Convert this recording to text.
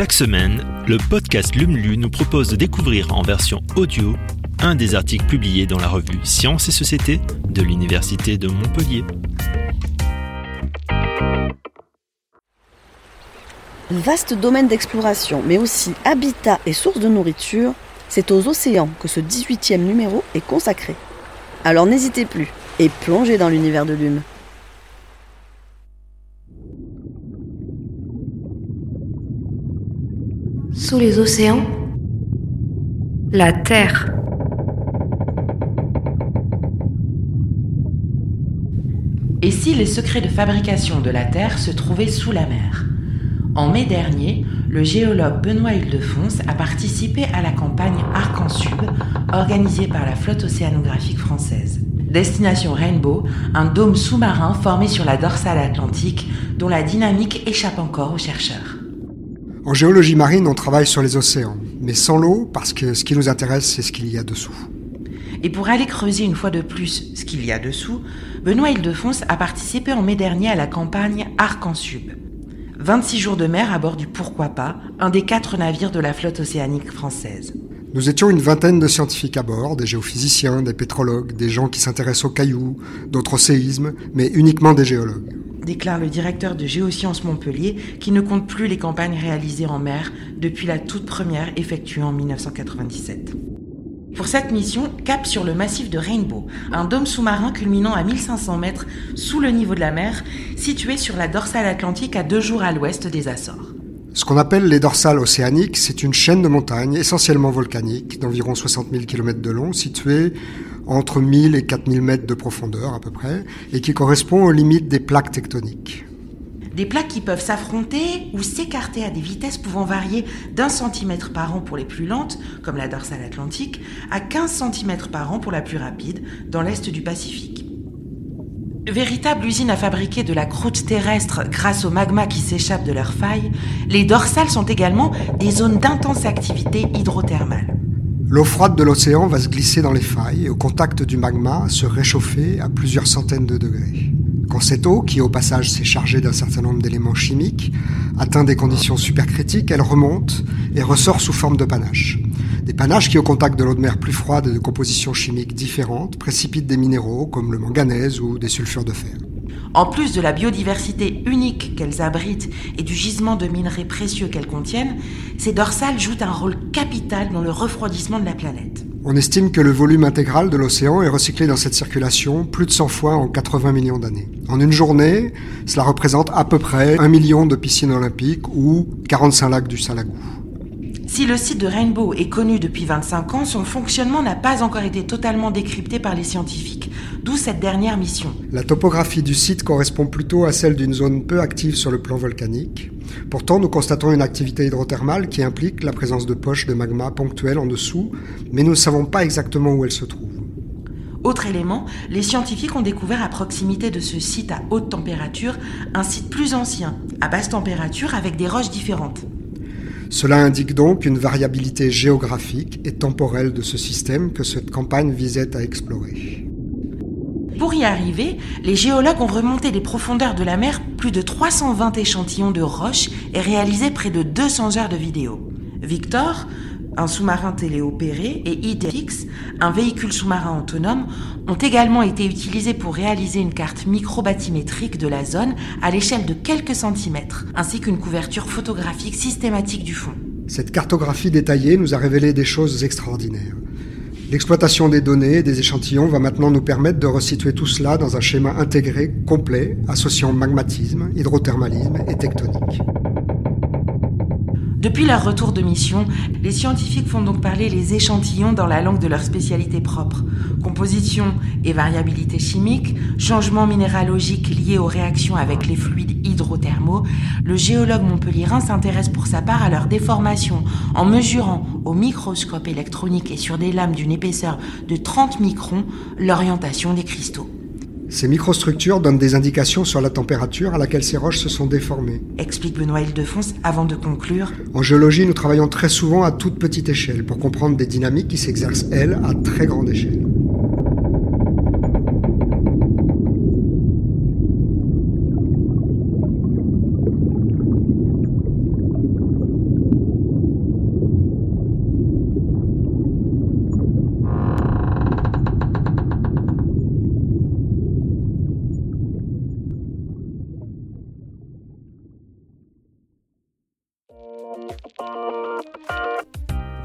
Chaque semaine, le podcast LUMLU nous propose de découvrir en version audio un des articles publiés dans la revue Sciences et Société de l'Université de Montpellier. Vaste domaine d'exploration, mais aussi habitat et source de nourriture, c'est aux océans que ce 18e numéro est consacré. Alors n'hésitez plus et plongez dans l'univers de Lume. Sous les océans, la Terre. Et si les secrets de fabrication de la Terre se trouvaient sous la mer? En mai dernier, le géologue Benoît Hildefonse a participé à la campagne Arc en Sud organisée par la flotte océanographique française. Destination Rainbow, un dôme sous-marin formé sur la dorsale atlantique dont la dynamique échappe encore aux chercheurs. En géologie marine, on travaille sur les océans, mais sans l'eau, parce que ce qui nous intéresse, c'est ce qu'il y a dessous. Et pour aller creuser une fois de plus ce qu'il y a dessous, Benoît Hildefonse a participé en mai dernier à la campagne Arc en Sub. 26 jours de mer à bord du Pourquoi pas, un des quatre navires de la flotte océanique française. Nous étions une vingtaine de scientifiques à bord, des géophysiciens, des pétrologues, des gens qui s'intéressent aux cailloux, d'autres séismes, mais uniquement des géologues déclare le directeur de Géosciences Montpellier, qui ne compte plus les campagnes réalisées en mer depuis la toute première effectuée en 1997. Pour cette mission, cap sur le massif de Rainbow, un dôme sous-marin culminant à 1500 mètres sous le niveau de la mer, situé sur la dorsale atlantique à deux jours à l'ouest des Açores. Ce qu'on appelle les dorsales océaniques, c'est une chaîne de montagnes essentiellement volcaniques d'environ 60 000 km de long, située entre 1000 et 4000 mètres de profondeur à peu près, et qui correspond aux limites des plaques tectoniques. Des plaques qui peuvent s'affronter ou s'écarter à des vitesses pouvant varier d'un centimètre par an pour les plus lentes, comme la dorsale atlantique, à 15 centimètres par an pour la plus rapide, dans l'est du Pacifique. Véritable usine à fabriquer de la croûte terrestre grâce au magma qui s'échappe de leurs failles, les dorsales sont également des zones d'intense activité hydrothermale. L'eau froide de l'océan va se glisser dans les failles et au contact du magma se réchauffer à plusieurs centaines de degrés. Quand cette eau, qui au passage s'est chargée d'un certain nombre d'éléments chimiques, atteint des conditions supercritiques, elle remonte et ressort sous forme de panache. Des panaches qui, au contact de l'eau de mer plus froide et de compositions chimiques différentes, précipitent des minéraux comme le manganèse ou des sulfures de fer. En plus de la biodiversité unique qu'elles abritent et du gisement de minerais précieux qu'elles contiennent, ces dorsales jouent un rôle capital dans le refroidissement de la planète. On estime que le volume intégral de l'océan est recyclé dans cette circulation plus de 100 fois en 80 millions d'années. En une journée, cela représente à peu près 1 million de piscines olympiques ou 45 lacs du Salagou. Si le site de Rainbow est connu depuis 25 ans, son fonctionnement n'a pas encore été totalement décrypté par les scientifiques, d'où cette dernière mission. La topographie du site correspond plutôt à celle d'une zone peu active sur le plan volcanique. Pourtant, nous constatons une activité hydrothermale qui implique la présence de poches de magma ponctuelles en dessous, mais nous ne savons pas exactement où elles se trouvent. Autre élément, les scientifiques ont découvert à proximité de ce site à haute température un site plus ancien, à basse température avec des roches différentes. Cela indique donc une variabilité géographique et temporelle de ce système que cette campagne visait à explorer. Pour y arriver, les géologues ont remonté des profondeurs de la mer plus de 320 échantillons de roches et réalisé près de 200 heures de vidéos. Victor, un sous-marin téléopéré, et IDX, un véhicule sous-marin autonome, ont également été utilisés pour réaliser une carte microbathymétrique de la zone à l'échelle de quelques centimètres, ainsi qu'une couverture photographique systématique du fond. Cette cartographie détaillée nous a révélé des choses extraordinaires. L'exploitation des données et des échantillons va maintenant nous permettre de resituer tout cela dans un schéma intégré, complet, associant magmatisme, hydrothermalisme et tectonique. Depuis leur retour de mission, les scientifiques font donc parler les échantillons dans la langue de leur spécialité propre. Composition et variabilité chimique, changements minéralogiques liés aux réactions avec les fluides hydrothermaux, le géologue montpellierin s'intéresse pour sa part à leur déformation en mesurant au microscope électronique et sur des lames d'une épaisseur de 30 microns l'orientation des cristaux. Ces microstructures donnent des indications sur la température à laquelle ces roches se sont déformées. Explique Benoît Hildefonse avant de conclure. En géologie, nous travaillons très souvent à toute petite échelle pour comprendre des dynamiques qui s'exercent, elles, à très grande échelle.